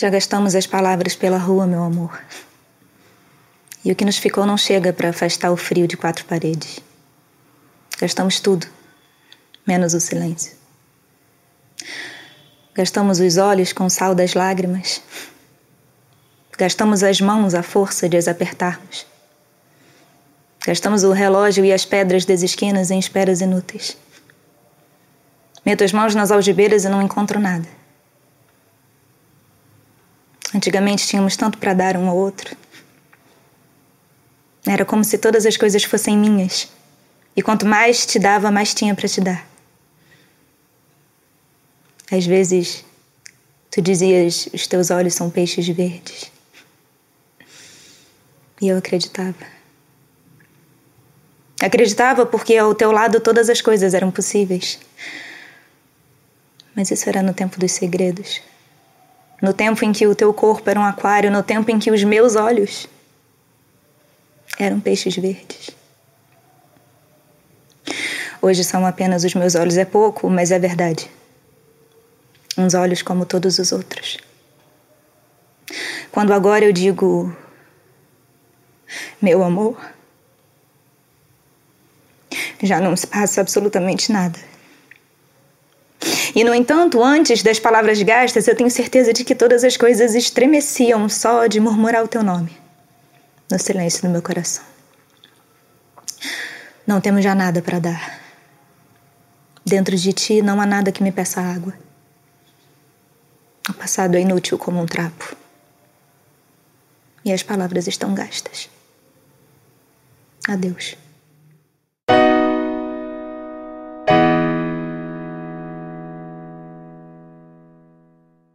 Já gastamos as palavras pela rua, meu amor. E o que nos ficou não chega para afastar o frio de quatro paredes. Gastamos tudo, menos o silêncio. Gastamos os olhos com o sal das lágrimas. Gastamos as mãos à força de as apertarmos. Gastamos o relógio e as pedras das esquinas em esperas inúteis. Meto as mãos nas algibeiras e não encontro nada. Antigamente tínhamos tanto para dar um ao outro. Era como se todas as coisas fossem minhas. E quanto mais te dava, mais tinha para te dar. Às vezes, tu dizias: os teus olhos são peixes verdes. E eu acreditava. Acreditava porque ao teu lado todas as coisas eram possíveis. Mas isso era no tempo dos segredos. No tempo em que o teu corpo era um aquário, no tempo em que os meus olhos eram peixes verdes. Hoje são apenas os meus olhos, é pouco, mas é verdade. Uns olhos como todos os outros. Quando agora eu digo, meu amor, já não se passa absolutamente nada. E, no entanto, antes das palavras gastas, eu tenho certeza de que todas as coisas estremeciam só de murmurar o teu nome, no silêncio do meu coração. Não temos já nada para dar. Dentro de ti não há nada que me peça água. O passado é inútil como um trapo. E as palavras estão gastas. Adeus.